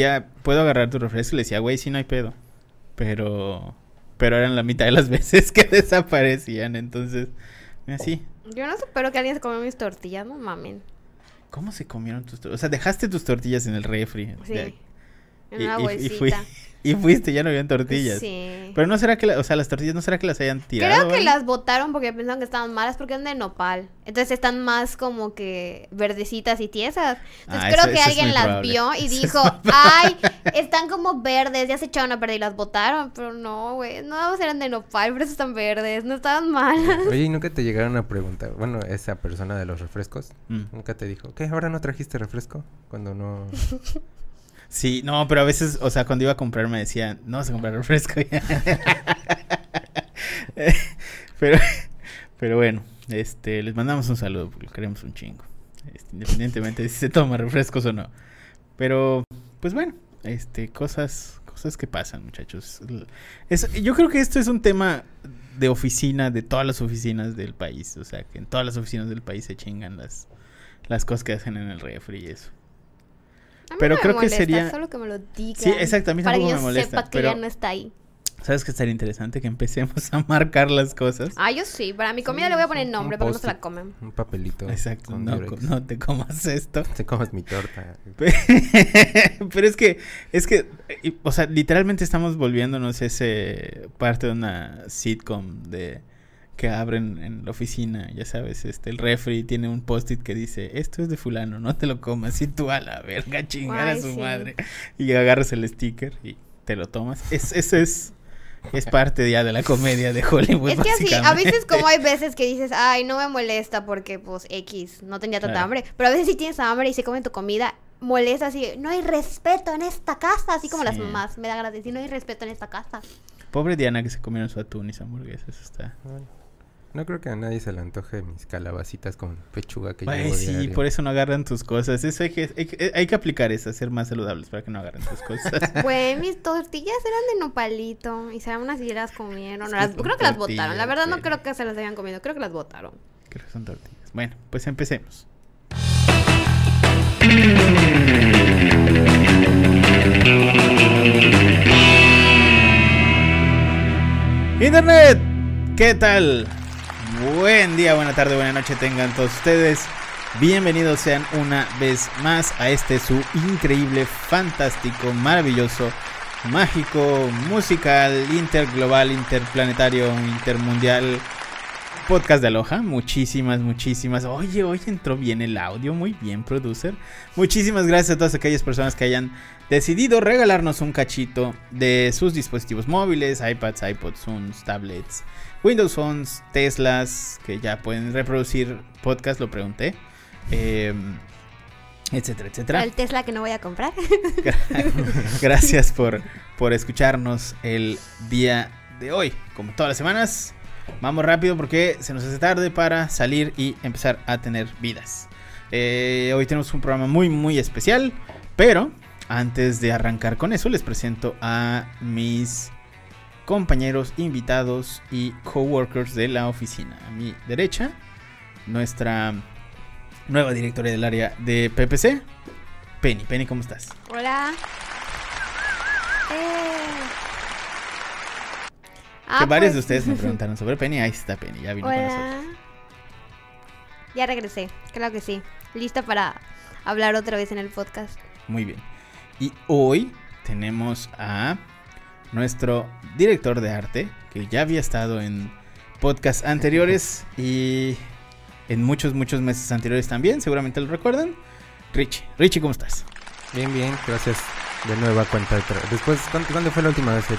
ya puedo agarrar tu refresco y le decía, güey, sí no hay pedo. Pero, pero eran la mitad de las veces que desaparecían, entonces, así. Yo no espero que alguien se comió mis tortillas, no mamen. ¿Cómo se comieron tus tortillas? O sea, dejaste tus tortillas en el refri. Sí. En Y- una y- y bolsita. fui- Y fuiste, ya no habían tortillas. Sí. Pero no será que, la- o sea, las tortillas no será que las hayan tirado. Creo que las botaron porque pensaban que estaban malas porque eran de nopal. Entonces están más como que verdecitas y tiesas. Entonces Ah, creo eso- que eso alguien las probable. vio y dijo, ay, están como verdes, ya se echaron a perder y las botaron. Pero no, güey, no eran de nopal, por eso están verdes, no estaban malas. Oye, ¿y nunca te llegaron a preguntar? Bueno, esa persona de los refrescos, Mm. nunca te dijo, ¿qué? ¿Ahora no trajiste refresco? Cuando no... Sí, no, pero a veces, o sea, cuando iba a comprar me decían, no vas a comprar refresco. pero, pero bueno, este, les mandamos un saludo porque lo queremos un chingo. Este, independientemente de si se toma refrescos o no. Pero, pues bueno, este, cosas, cosas que pasan, muchachos. Es- yo creo que esto es un tema de oficina, de todas las oficinas del país. O sea, que en todas las oficinas del país se chingan las, las cosas que hacen en el refri y eso. A mí Pero no me creo que sería- Solo que me lo digan. Sí, exacto, a mí Para que tampoco me molesta, sepa que pero- ya no está ahí. ¿Sabes qué estaría interesante? Que empecemos a marcar las cosas. Ah, yo sí, para mi comida Sí, le voy a poner nombre porque no se la comen. Un papelito. Exacto, no, no te comas esto. Te comes mi torta. Pero es que, es que, o sea, literalmente estamos volviéndonos ese parte de una sitcom de que abren en la oficina, ya sabes, este, el refri tiene un post-it que dice, esto es de fulano, no te lo comas, y tú a la verga, chingar a su sí. madre, y agarras el sticker y te lo tomas. Es, eso es, es parte ya de la comedia de Hollywood, es que así, a veces como hay veces que dices, ay, no me molesta porque pues X, no tenía tanta Claro. hambre, pero a veces si tienes hambre y se comen tu comida, molesta así, no hay respeto en esta casa, así como las mamás, me da de decir, no hay respeto en esta casa. Pobre Diana que se comieron su atún y su hamburguesa, eso está... Bueno, no creo que a nadie se le antoje mis calabacitas con pechuga que Ay, llevo sí, diario. por eso no agarran tus cosas. Eso hay que, hay, que- hay que aplicar eso, ser más saludables para que no agarren tus cosas. Pues mis tortillas eran de nopalito y saben unas y las comieron. Las- creo que las botaron, la verdad no güey. creo que se las hayan comido, creo que las botaron. Creo que son tortillas. Bueno, pues empecemos. Internet, ¿qué tal? Buen día, buena tarde, buena noche tengan todos ustedes. Bienvenidos sean una vez más a este su increíble, fantástico, maravilloso, mágico, musical, interglobal, interplanetario, intermundial podcast de Aloha. Muchísimas, muchísimas. Oye, hoy entró bien el audio, muy bien, producer. Muchísimas gracias a todas aquellas personas que hayan decidido regalarnos un cachito de sus dispositivos móviles, iPads, iPods, Zooms, tablets, Windows Phones, Teslas, que ya pueden reproducir podcast, lo pregunté. eh, etcétera, etcétera. El Tesla que no voy a comprar. Gracias por, por escucharnos el día de hoy. Como todas las semanas, vamos rápido porque se nos hace tarde para salir y empezar a tener vidas. Eh, hoy tenemos un programa muy, muy especial, pero antes de arrancar con eso, les presento a mis compañeros, invitados y coworkers de la oficina. A mi derecha, nuestra nueva directora del área de PPC, Penny. Penny, ¿cómo estás? Hola. Eh. que Ah, varios de pues, ustedes me preguntaron sobre Penny. Ahí está Penny, ya vino con nosotros. Hola. Ya regresé, claro que sí. Lista para hablar otra vez en el podcast. Muy bien. Y hoy tenemos a nuestro director de arte, que ya había estado en podcasts anteriores y en muchos, muchos meses anteriores también, seguramente lo recuerdan. Richie, Richie, ¿cómo estás? Bien, bien, gracias. De nueva cuenta. Después, ¿cuándo, cuándo fue la última vez en-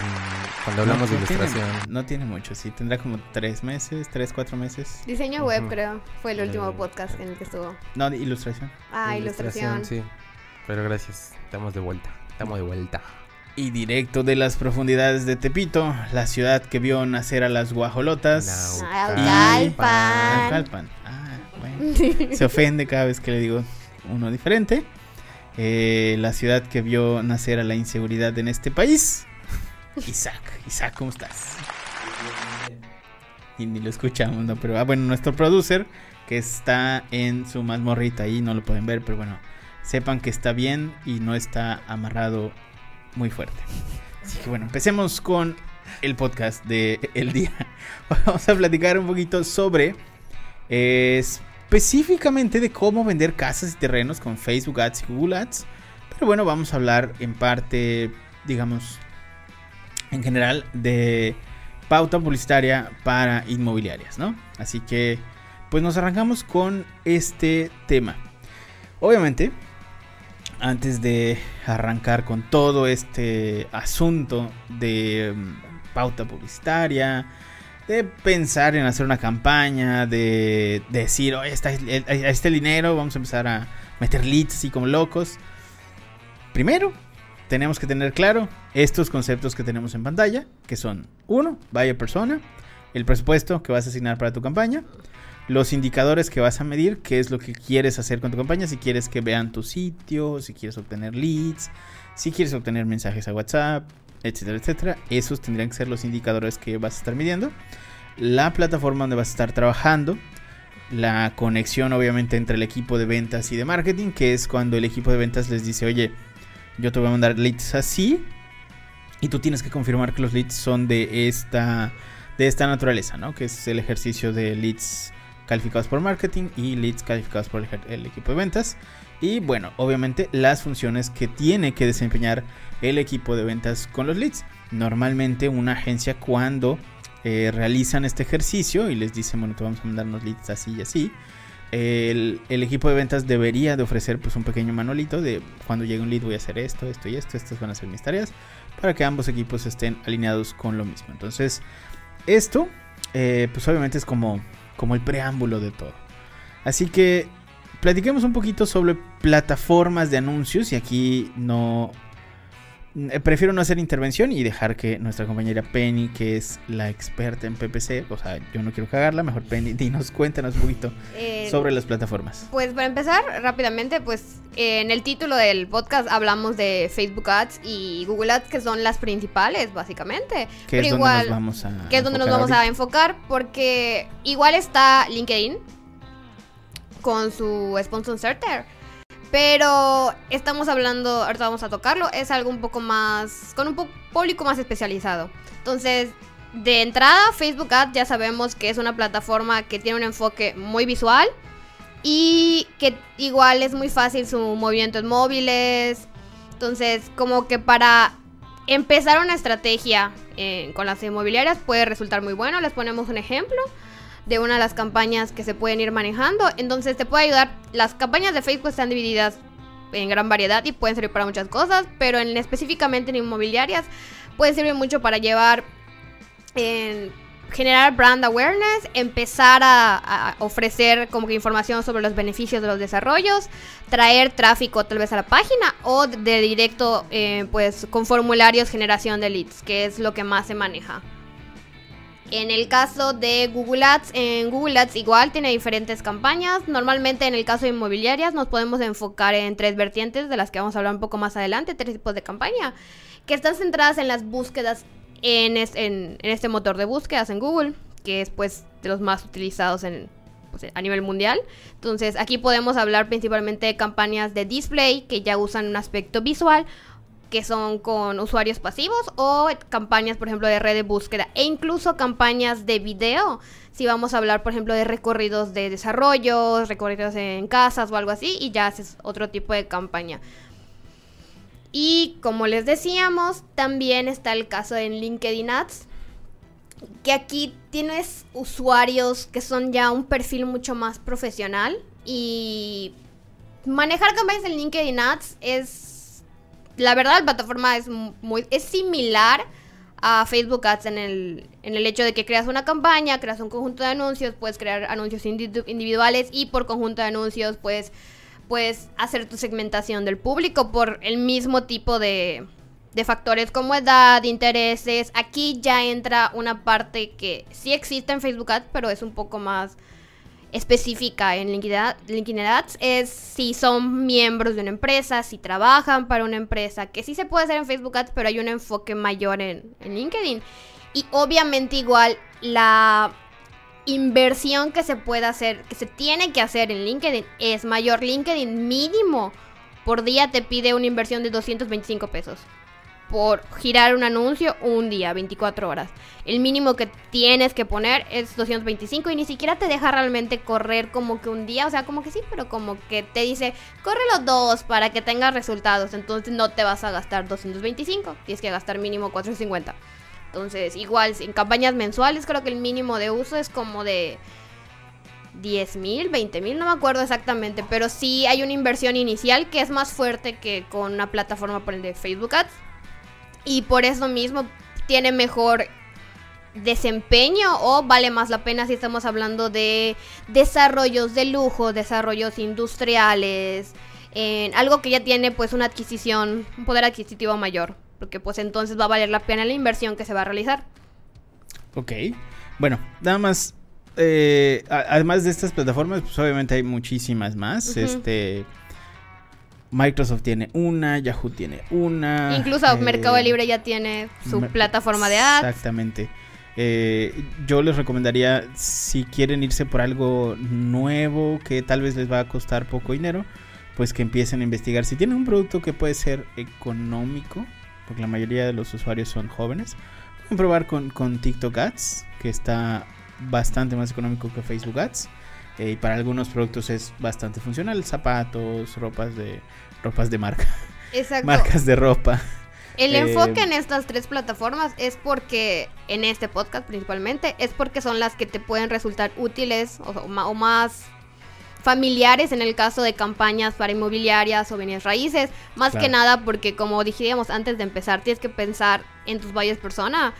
cuando hablamos no, de no tiene- ilustración? no tiene mucho, sí, tendrá como tres meses, tres, cuatro meses. Diseño web, creo. Fue el último Eh, podcast en el que estuvo. No, de ilustración. Ah, ilustración. Sí, pero gracias. Estamos de vuelta. Estamos de vuelta. Y directo de las profundidades de Tepito, la ciudad que vio nacer a las guajolotas. Naucalpan. Ah, bueno. Se ofende cada vez que le digo uno diferente. Eh, la ciudad que vio nacer a la inseguridad en este país. Isaac, Isaac, ¿cómo estás? Y ni lo escuchamos, ¿no? Pero, ah, bueno, nuestro producer, que está en su mazmorrita ahí, no lo pueden ver, pero bueno, sepan que está bien y no está amarrado muy fuerte. Así que bueno, empecemos con el podcast de el día. Vamos a platicar un poquito sobre eh, específicamente de cómo vender casas y terrenos con Facebook Ads y Google Ads. Pero bueno, vamos a hablar en parte, digamos, en general de pauta publicitaria para inmobiliarias, ¿no? Así que, pues nos arrancamos con este tema. Obviamente, antes de arrancar con todo este asunto de mm, pauta publicitaria, de pensar en hacer una campaña, de, decir, oh, está, este dinero, vamos a empezar a meter leads así como locos. Primero, tenemos que tener claro estos conceptos que tenemos en pantalla, que son, uno, vaya persona, el presupuesto que vas a asignar para tu campaña, los indicadores que vas a medir, qué es lo que quieres hacer con tu campaña, si quieres que vean tu sitio, si quieres obtener leads, si quieres obtener mensajes a WhatsApp, etcétera, etcétera. Esos tendrían que ser los indicadores que vas a estar midiendo. La plataforma donde vas a estar trabajando, la conexión obviamente entre el equipo de ventas y de marketing, que es cuando el equipo de ventas les dice, oye, yo te voy a mandar leads así, y tú tienes que confirmar que los leads son de esta, de esta naturaleza, ¿no? Que es el ejercicio de leads calificados por marketing y leads calificados por el, equipo de ventas. Y bueno, obviamente las funciones que tiene que desempeñar el equipo de ventas con los leads. Normalmente una agencia cuando eh, realizan este ejercicio y les dicen, bueno, te vamos a mandar unos leads así y así. El, equipo de ventas debería de ofrecer pues un pequeño manualito de cuando llegue un lead voy a hacer esto, esto y esto, estas van a ser mis tareas para que ambos equipos estén alineados con lo mismo. Entonces, esto eh, pues obviamente es como como el preámbulo de todo. Así que platiquemos un poquito sobre plataformas de anuncios y aquí no prefiero no hacer intervención y dejar que nuestra compañera Penny, que es la experta en PPC, o sea, yo no quiero cagarla, mejor Penny, dinos, cuéntanos un poquito eh, sobre las plataformas. Pues para empezar, rápidamente, pues en el título del podcast hablamos de Facebook Ads y Google Ads, que son las principales, básicamente. Que es donde nos vamos a Que es donde nos vamos a enfocar, porque igual está LinkedIn con su Sponsor Starter pero estamos hablando, ahorita vamos a tocarlo, es algo un poco más, con un público más especializado. Entonces, de entrada, Facebook Ads ya sabemos que es una plataforma que tiene un enfoque muy visual y que igual es muy fácil su movimiento en móviles. Entonces, como que para empezar una estrategia eh, con las inmobiliarias puede resultar muy bueno. Les ponemos un ejemplo de una de las campañas que se pueden ir manejando. Entonces te puede ayudar. Las campañas de Facebook están divididas en gran variedad y pueden servir para muchas cosas, pero en específicamente en inmobiliarias puede servir mucho para llevar en generar brand awareness, empezar a, ofrecer como que información sobre los beneficios de los desarrollos, traer tráfico tal vez a la página o de directo eh, pues con formularios generación de leads, que es lo que más se maneja. En el caso de Google Ads, en Google Ads igual tiene diferentes campañas. Normalmente en el caso de inmobiliarias nos podemos enfocar en tres vertientes de las que vamos a hablar un poco más adelante, tres tipos de campaña, que están centradas en las búsquedas en, este motor de búsquedas en Google, que es pues de los más utilizados pues, a nivel mundial. Entonces aquí podemos hablar principalmente de campañas de display que ya usan un aspecto visual que son con usuarios pasivos o campañas, por ejemplo, de red de búsqueda e incluso campañas de video. Si vamos a hablar, por ejemplo, de recorridos de desarrollos, recorridos en casas o algo así, y ya haces otro tipo de campaña. Y como les decíamos, también está el caso en LinkedIn Ads, que aquí tienes usuarios que son ya un perfil mucho más profesional y manejar campañas en LinkedIn Ads es la verdad la plataforma es muy es similar a Facebook Ads en el, en el hecho de que creas una campaña, creas un conjunto de anuncios, puedes crear anuncios individuales y por conjunto de anuncios puedes, puedes hacer tu segmentación del público por el mismo tipo de, de factores como edad, intereses. Aquí ya entra una parte que sí existe en Facebook Ads, pero es un poco más específica en LinkedIn Ads es si son miembros de una empresa, si trabajan para una empresa, que sí se puede hacer en Facebook Ads, pero hay un enfoque mayor en, en LinkedIn. Y obviamente igual la inversión que se puede hacer, que se tiene que hacer en LinkedIn es mayor. LinkedIn mínimo por día te pide una inversión de 225 pesos por girar un anuncio un día, 24 horas. El mínimo que tienes que poner es 225 y ni siquiera te deja realmente correr como que un día, o sea, como que sí, pero como que te dice, corre los dos para que tengas resultados, entonces no te vas a gastar 225, tienes que gastar mínimo 450. Entonces, igual, en campañas mensuales creo que el mínimo de uso es como de 10 mil, 20 mil, no me acuerdo exactamente, pero sí hay una inversión inicial que es más fuerte que con una plataforma por el de Facebook Ads y por eso mismo tiene mejor desempeño o vale más la pena si estamos hablando de desarrollos de lujo, desarrollos industriales, en algo que ya tiene pues una adquisición, un poder adquisitivo mayor, porque pues entonces va a valer la pena la inversión que se va a realizar. Ok, bueno, nada más, eh, además de estas plataformas, pues obviamente hay muchísimas más, este... Microsoft tiene una, Yahoo tiene una. Incluso eh, Mercado Libre ya tiene su plataforma de ads. Exactamente. Eh, yo les recomendaría, si quieren irse por algo nuevo que tal vez les va a costar poco dinero, pues que empiecen a investigar. Si tienen un producto que puede ser económico, porque la mayoría de los usuarios son jóvenes, pueden probar con, con TikTok Ads, que está bastante más económico que Facebook Ads. Eh, y para algunos productos es bastante funcional, zapatos, ropas de ropas de marca. Exacto. Marcas de ropa. El eh, enfoque en estas tres plataformas es porque, en este podcast principalmente, es porque son las que te pueden resultar útiles o, más familiares en el caso de campañas para inmobiliarias o bienes raíces. Más que nada porque, como dijimos antes de empezar, tienes que pensar en tus valles persona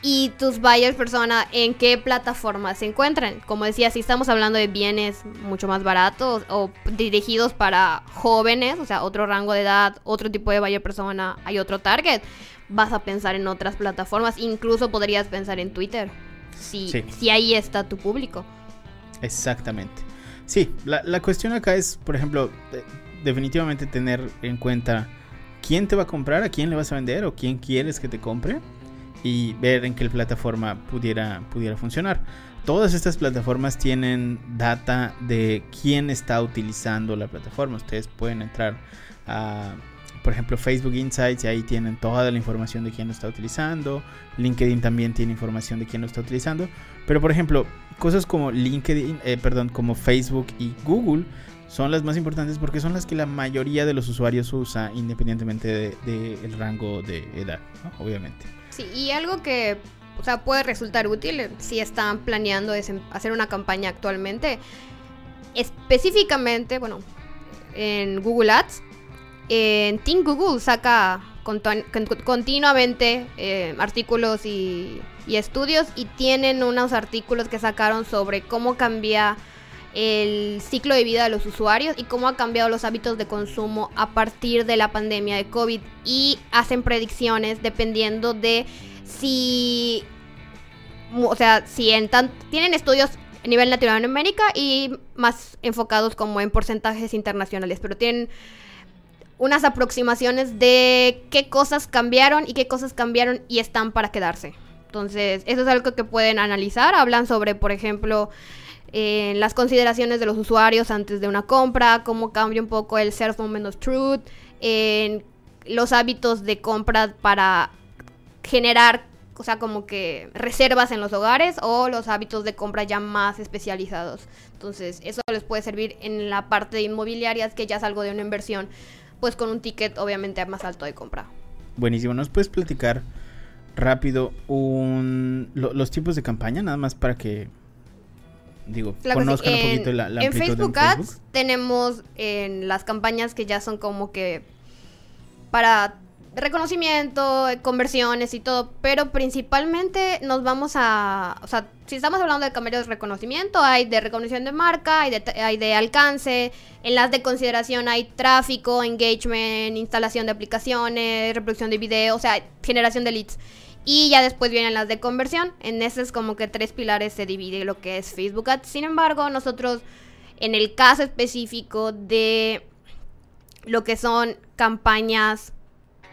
y tus buyers persona en qué plataforma se encuentran. Como decía, si estamos hablando de bienes mucho más baratos o dirigidos para jóvenes, o sea, otro rango de edad, otro tipo de buyer persona, hay otro target, vas a pensar en otras plataformas, incluso podrías pensar en Twitter, si, si ahí está tu público. Exactamente. Sí, la, la cuestión acá es, por ejemplo, definitivamente tener en cuenta quién te va a comprar, a quién le vas a vender o quién quieres que te compre y ver en qué plataforma pudiera, pudiera funcionar. Todas estas plataformas tienen data de quién está utilizando la plataforma. Ustedes pueden entrar a, por ejemplo, Facebook Insights y ahí tienen toda la información de quién lo está utilizando. LinkedIn también tiene información de quién lo está utilizando. Pero, por ejemplo, cosas como LinkedIn, eh, perdón, como Facebook y Google son las más importantes porque son las que la mayoría de los usuarios usa independientemente del de, rango de edad, obviamente. Y algo que o sea, puede resultar útil si están planeando hacer una campaña actualmente. Específicamente, bueno, en Google Ads, en Team Google saca continuamente eh, artículos y, y, estudios y tienen unos artículos que sacaron sobre cómo cambia el ciclo de vida de los usuarios y cómo ha cambiado los hábitos de consumo a partir de la pandemia de COVID y hacen predicciones dependiendo de si, o sea, si en tienen estudios a nivel Latinoamérica y más enfocados como en porcentajes internacionales, pero tienen unas aproximaciones de qué cosas cambiaron y qué cosas cambiaron y están para quedarse. Entonces, eso es algo que pueden analizar. Hablan sobre, por ejemplo, en las consideraciones de los usuarios antes de una compra, cómo cambia un poco el self moment of truth, en los hábitos de compra para generar, o sea, como que reservas en los hogares o los hábitos de compra ya más especializados. Entonces, eso les puede servir en la parte de inmobiliarias, que ya es algo de una inversión, pues con un ticket obviamente más alto de compra. Buenísimo, ¿nos puedes platicar rápido un, los tipos de campaña, nada más para que digo, conozcan un poquito la, en Facebook Ads tenemos en las campañas que ya son como que para reconocimiento, conversiones y todo, pero principalmente nos vamos a, o sea, si estamos hablando de campañas de reconocimiento, hay de reconocimiento de marca, hay de, hay de alcance, en las de consideración hay tráfico, engagement, instalación de aplicaciones, reproducción de video, o sea, generación de leads. Y ya después vienen las de conversión. En esos como que tres pilares se divide lo que es Facebook Ads. Sin embargo, nosotros en el caso específico de lo que son campañas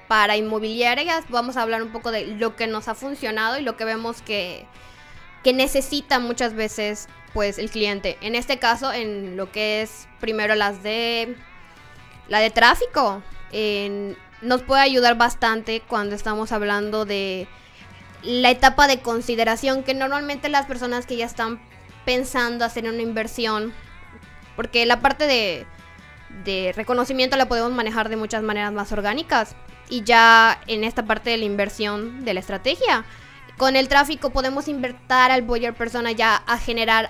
para inmobiliarias, vamos a hablar un poco de lo que nos ha funcionado y lo que vemos que, que necesita muchas veces pues el cliente. En este caso, en lo que es primero las de la de tráfico nos puede ayudar bastante cuando estamos hablando de la etapa de consideración que normalmente las personas que ya están pensando hacer una inversión, porque la parte de, de reconocimiento la podemos manejar de muchas maneras más orgánicas y ya en esta parte de la inversión de la estrategia, con el tráfico podemos invertir al buyer persona ya a generar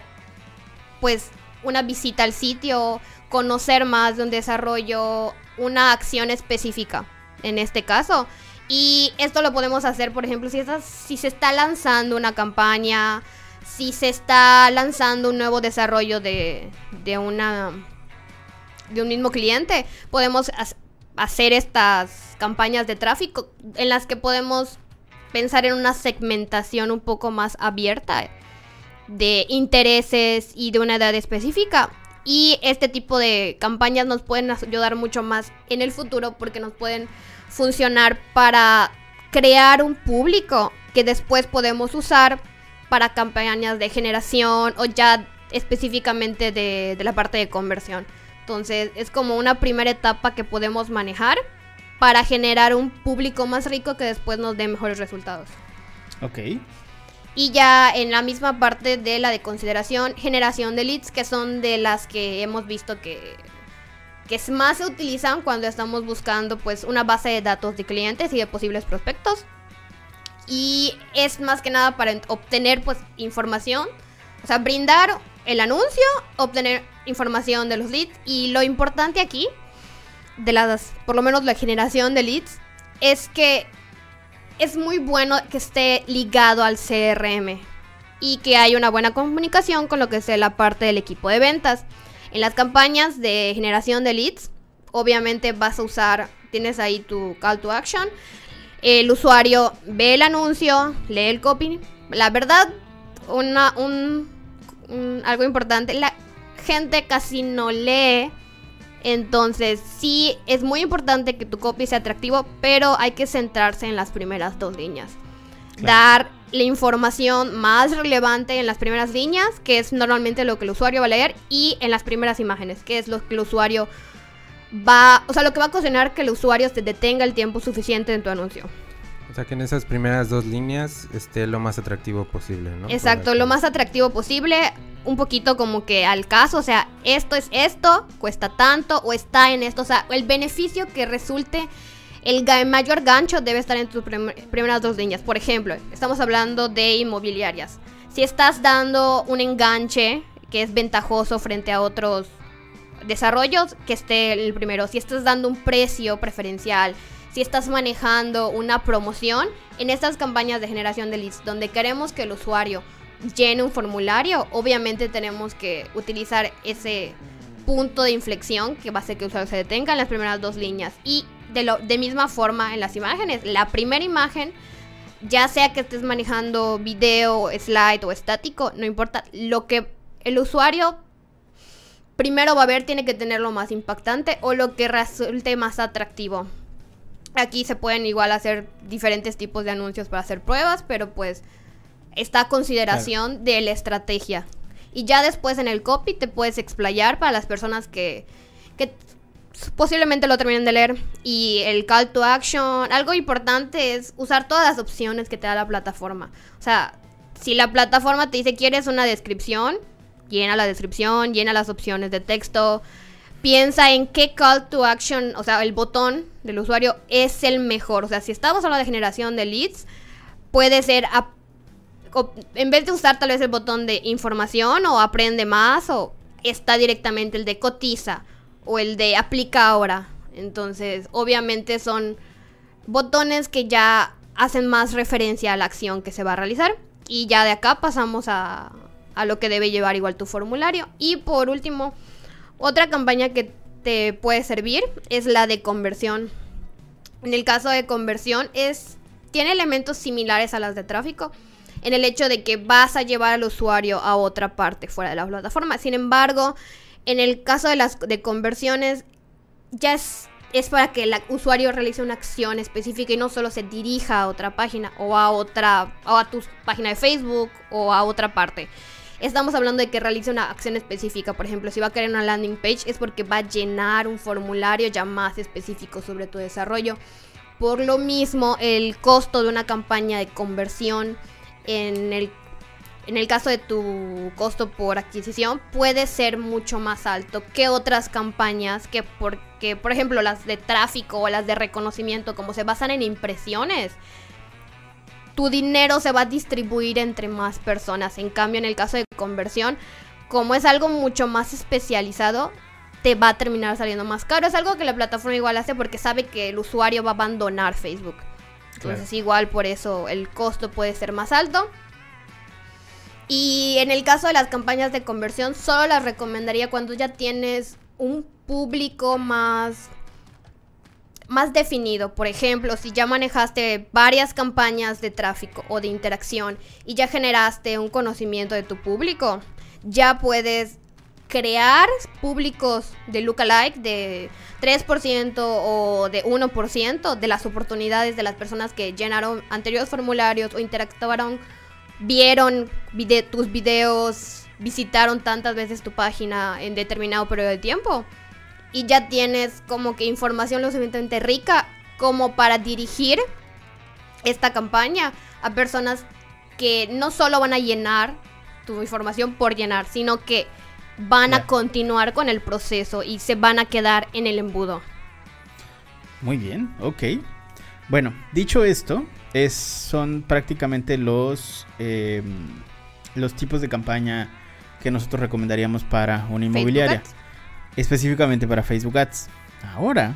pues una visita al sitio, conocer más de un desarrollo, una acción específica en este caso. Y esto lo podemos hacer, por ejemplo, si, estás- si se está lanzando una campaña, si se está lanzando un nuevo desarrollo de, de una de un mismo cliente, podemos ha- hacer estas campañas de tráfico en las que podemos pensar en una segmentación un poco más abierta de intereses y de una edad específica. Y este tipo de campañas nos pueden ayudar mucho más en el futuro porque nos pueden funcionar para crear un público que después podemos usar para campañas de generación o ya específicamente de, de la parte de conversión. Entonces es como una primera etapa que podemos manejar para generar un público más rico que después nos dé mejores resultados. Ok. Y ya en la misma parte de la de consideración, generación de leads, que son de las que hemos visto que, que más se utilizan cuando estamos buscando pues una base de datos de clientes y de posibles prospectos. Y es más que nada para en- obtener pues información, o sea, brindar el anuncio, obtener información de los leads. Y lo importante aquí, de las, por lo menos la generación de leads, es que es muy bueno que esté ligado al CRM y que haya una buena comunicación con lo que sea la parte del equipo de ventas. En las campañas de generación de leads, obviamente vas a usar, tienes ahí tu call to action. El usuario ve el anuncio, lee el copy. La verdad, una, un, un- algo importante, la gente casi no lee. Entonces, sí, es muy importante que tu copy sea atractivo, pero hay que centrarse en las primeras dos líneas. Claro. Dar la información más relevante en las primeras líneas, que es normalmente lo que el usuario va a leer, y en las primeras imágenes, que es lo que el usuario va, o sea, lo que va a ocasionar que el usuario se detenga el tiempo suficiente en tu anuncio. O sea que en esas primeras dos líneas esté lo más atractivo posible, ¿no? Exacto, lo más atractivo posible, un poquito como que al caso, o sea, esto es esto, cuesta tanto o está en esto, o sea, el beneficio que resulte, el mayor gancho debe estar en tus prim- primeras dos líneas. Por ejemplo, estamos hablando de inmobiliarias. Si estás dando un enganche que es ventajoso frente a otros desarrollos, que esté el primero. Si estás dando un precio preferencial, si estás manejando una promoción, en estas campañas de generación de leads, donde queremos que el usuario llene un formulario, obviamente tenemos que utilizar ese punto de inflexión que va a hacer que el usuario se detenga en las primeras dos líneas. Y de, lo, de misma forma en las imágenes, la primera imagen, ya sea que estés manejando video, slide o estático, no importa, lo que el usuario primero va a ver tiene que tener lo más impactante o lo que resulte más atractivo. Aquí se pueden igual hacer diferentes tipos de anuncios para hacer pruebas, pero pues está a consideración de la estrategia. Y ya después en el copy te puedes explayar para las personas que, que posiblemente lo terminen de leer. Y el call to action, algo importante es usar todas las opciones que te da la plataforma. O sea, si la plataforma te dice quieres una descripción, llena la descripción, llena las opciones de texto. Piensa en qué call to action, o sea, el botón del usuario es el mejor. O sea, si estamos hablando de generación de leads, puede ser en vez de usar tal vez el botón de información o aprende más o está directamente el de cotiza o el de aplica ahora. Entonces, obviamente son botones que ya hacen más referencia a la acción que se va a realizar. Y ya de acá pasamos a, a lo que debe llevar igual tu formulario. Y por último, otra campaña que te puede servir es la de conversión. En el caso de conversión es tiene elementos similares a las de tráfico en el hecho de que vas a llevar al usuario a otra parte fuera de la plataforma. Sin embargo, en el caso de las de conversiones ya es es para que el usuario realice una acción específica y no solo se dirija a otra página o a otra o a tu página de Facebook o a otra parte. estamos hablando de que realice una acción específica. Por ejemplo, si va a crear una landing page es porque va a llenar un formulario ya más específico sobre tu desarrollo. Por lo mismo, el costo de una campaña de conversión en el, en el caso de tu costo por adquisición puede ser mucho más alto que otras campañas que porque, por ejemplo, las de tráfico o las de reconocimiento, como se basan en impresiones, tu dinero se va a distribuir entre más personas. En cambio, en el caso de conversión, como es algo mucho más especializado, te va a terminar saliendo más caro. Es algo que la plataforma igual hace porque sabe que el usuario va a abandonar Facebook. Entonces igual por eso el costo puede ser más alto. Y en el caso de las campañas de conversión, solo las recomendaría cuando ya tienes un público más más definido. Por ejemplo, si ya manejaste varias campañas de tráfico o de interacción y ya generaste un conocimiento de tu público, ya puedes crear públicos de lookalike de 3% o de 1% de las oportunidades de las personas que llenaron anteriores formularios o interactuaron, vieron tus videos, visitaron tantas veces tu página en determinado periodo de tiempo. Y ya tienes como que información lo suficientemente rica como para dirigir esta campaña a personas que no solo van a llenar tu información por llenar, sino que van a continuar con el proceso y se van a quedar en el embudo. Muy bien, ok. Bueno, dicho esto, es, son prácticamente los, em, los tipos de campaña que nosotros recomendaríamos para una inmobiliaria. Específicamente para Facebook Ads. Ahora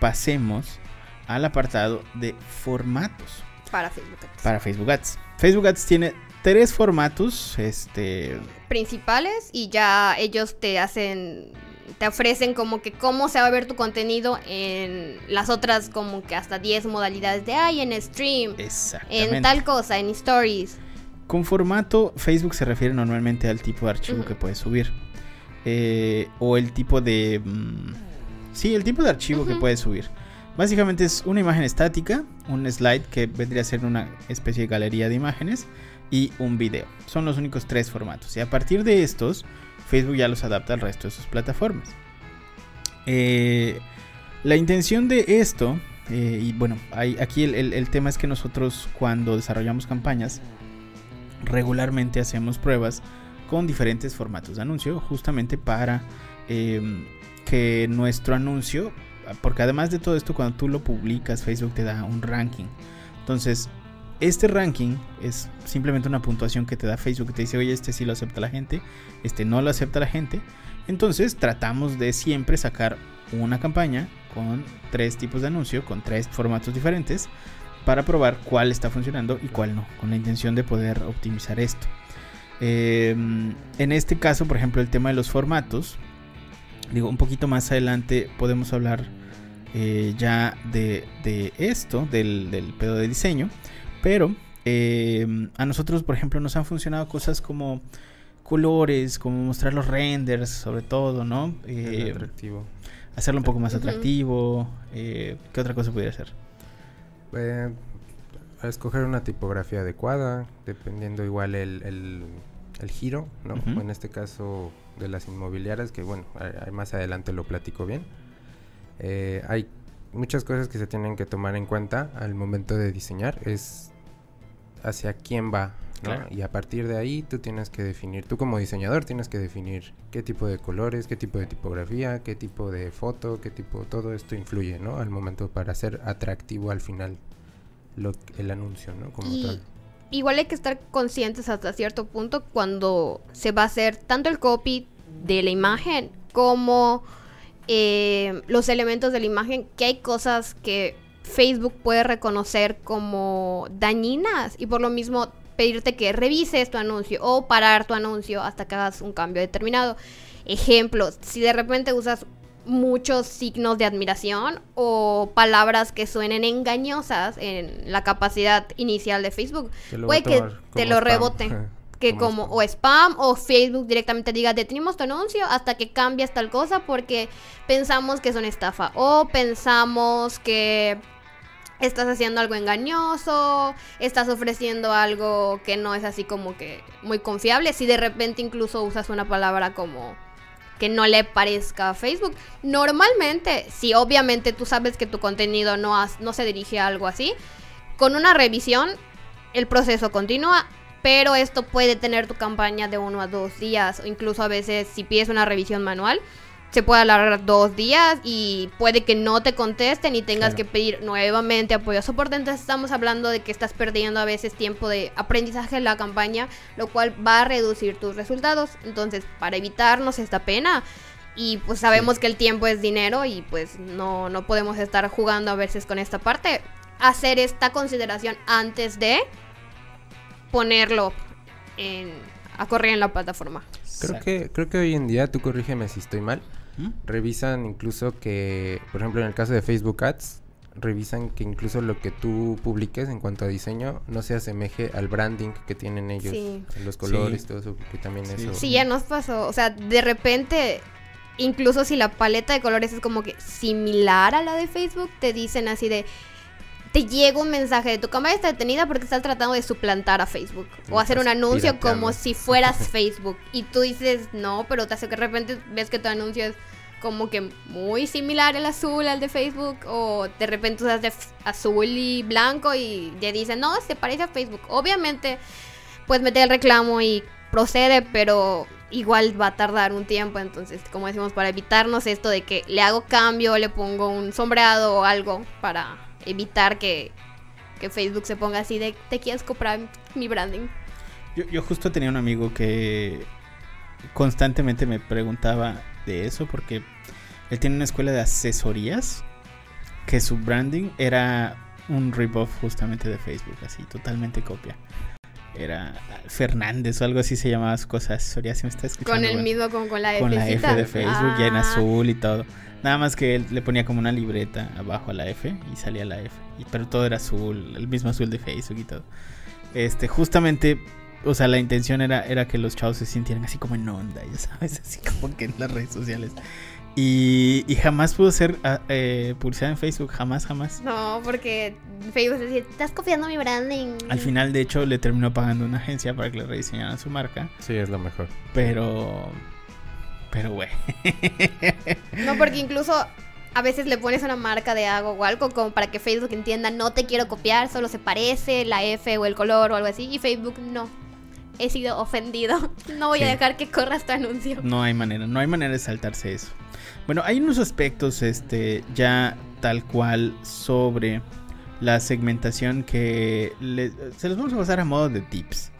pasemos al apartado de formatos. Para Facebook Ads. Para Facebook Ads. Facebook Ads tiene tres formatos este principales y ya ellos te hacen te ofrecen como que cómo se va a ver tu contenido en las otras como que hasta 10 modalidades de ay en stream, en tal cosa, en stories. Con formato Facebook se refiere normalmente al tipo de archivo que puedes subir eh, o el tipo de mm, sí el tipo de archivo que puedes subir. Básicamente es una imagen estática, un slide que vendría a ser una especie de galería de imágenes y un video. Son los únicos tres formatos. Y a partir de estos, Facebook ya los adapta al resto de sus plataformas. Eh, la intención de esto, eh, y bueno, aquí el, tema es que nosotros cuando desarrollamos campañas, regularmente hacemos pruebas con diferentes formatos de anuncio, justamente para em, que nuestro anuncio, porque además de todo esto, cuando tú lo publicas, Facebook te da un ranking. Entonces, este ranking es simplemente una puntuación que te da Facebook te dice, oye, este sí lo acepta la gente, este no lo acepta la gente. Entonces tratamos de siempre sacar una campaña con tres tipos de anuncio, con tres formatos diferentes, para probar cuál está funcionando y cuál no, con la intención de poder optimizar esto. Em, en este caso, por ejemplo, el tema de los formatos, digo, un poquito más adelante podemos hablar eh, ya de, esto, del, del pedo de diseño. Pero em, a nosotros, por ejemplo, nos han funcionado cosas como colores, como mostrar los renders, sobre todo, ¿no? Eh, atractivo. Hacerlo un poco más atractivo. Eh, ¿Qué otra cosa pudiera hacer? Eh, escoger una tipografía adecuada, dependiendo igual el, el, giro, ¿no? En este caso de las inmobiliarias, que bueno, más adelante lo platico bien. Eh, hay muchas cosas que se tienen que tomar en cuenta al momento de diseñar. Es hacia quién va, Y a partir de ahí tú tienes que definir, tú como diseñador tienes que definir qué tipo de colores, qué tipo de tipografía, qué tipo de foto, qué tipo, todo esto influye, ¿no? Al momento para hacer atractivo al final lo, el anuncio, ¿no? Como tal. Igual hay que estar conscientes hasta cierto punto cuando se va a hacer tanto el copy de la imagen como eh, los elementos de la imagen, que hay cosas que Facebook puede reconocer como dañinas y por lo mismo pedirte que revises tu anuncio o parar tu anuncio hasta que hagas un cambio determinado. Ejemplos, si de repente usas muchos signos de admiración o palabras que suenen engañosas en la capacidad inicial de Facebook, puede que te lo rebote. que como, o spam o Facebook directamente diga detenimos tu anuncio hasta que cambias tal cosa porque pensamos que es una estafa o pensamos que estás haciendo algo engañoso, estás ofreciendo algo que no es así como que muy confiable, si de repente incluso usas una palabra como que no le parezca a Facebook. Normalmente, si obviamente tú sabes que tu contenido no, no se dirige a algo así, con una revisión el proceso continúa, pero esto puede tener tu campaña de uno a dos días, o incluso a veces si pides una revisión manual, se puede alargar dos días y puede que no te contesten y tengas que pedir nuevamente apoyo a soporte. Entonces estamos hablando de que estás perdiendo a veces tiempo de aprendizaje en la campaña, lo cual va a reducir tus resultados. Entonces, para evitarnos esta pena, y pues sabemos que el tiempo es dinero y pues no, no podemos estar jugando a veces con esta parte, hacer esta consideración antes de ponerlo en, a correr en la plataforma. Creo que, creo que hoy en día, tú corrígeme si estoy mal, revisan incluso que, por ejemplo, en el caso de Facebook Ads, revisan que incluso lo que tú publiques en cuanto a diseño no se asemeje al branding que tienen ellos, los colores, todo eso, que también eso. Sí, ya nos pasó, o sea, de repente incluso si la paleta de colores es como que similar a la de Facebook, te dicen así de te llega un mensaje de tu cámara está detenida porque estás tratando de suplantar a Facebook o hacer un anuncio como si fueras Facebook. Y tú dices no, pero te hace que de repente ves que tu anuncio es como que muy similar el azul al de Facebook o de repente usas de azul y blanco y te dicen no, se parece a Facebook. Obviamente puedes meter el reclamo y procede, pero igual va a tardar un tiempo, entonces como decimos para evitarnos esto de que le hago cambio, le pongo un sombreado o algo para evitar que, Facebook se ponga así de te quieres comprar mi branding. Yo, yo justo tenía un amigo que constantemente me preguntaba de eso porque él tiene una escuela de asesorías que su branding era un rip-off justamente de Facebook, así, totalmente copia. Era Fernández o algo así se llamaba su cosa, asesoría, si me está escuchando. Con el mismo, con, con la F. Con la F de Facebook, ya en ah. azul y todo. Nada más que él le ponía como una libreta abajo a la F y salía la F. Y, pero todo era azul, el mismo azul de Facebook y todo. Este, justamente, o sea, la intención era, era que los chavos se sintieran así como en onda, ya sabes, así como que en las redes sociales. Y, y jamás pudo ser uh, eh, publicidad en Facebook, jamás, jamás. No, porque Facebook decía, estás copiando mi branding. Al final, de hecho, le terminó pagando una agencia para que le rediseñaran su marca. Sí, es lo mejor. Pero pero, güey. no, porque incluso a veces le pones una marca de algo o algo como para que Facebook entienda, no te quiero copiar, solo se parece la F o el color o algo así. Y Facebook no. He sido ofendido. No voy a dejar que corra este anuncio. No hay manera, no hay manera de saltarse eso. Bueno, hay unos aspectos este ya tal cual sobre la segmentación que se los vamos a pasar a modo de tips.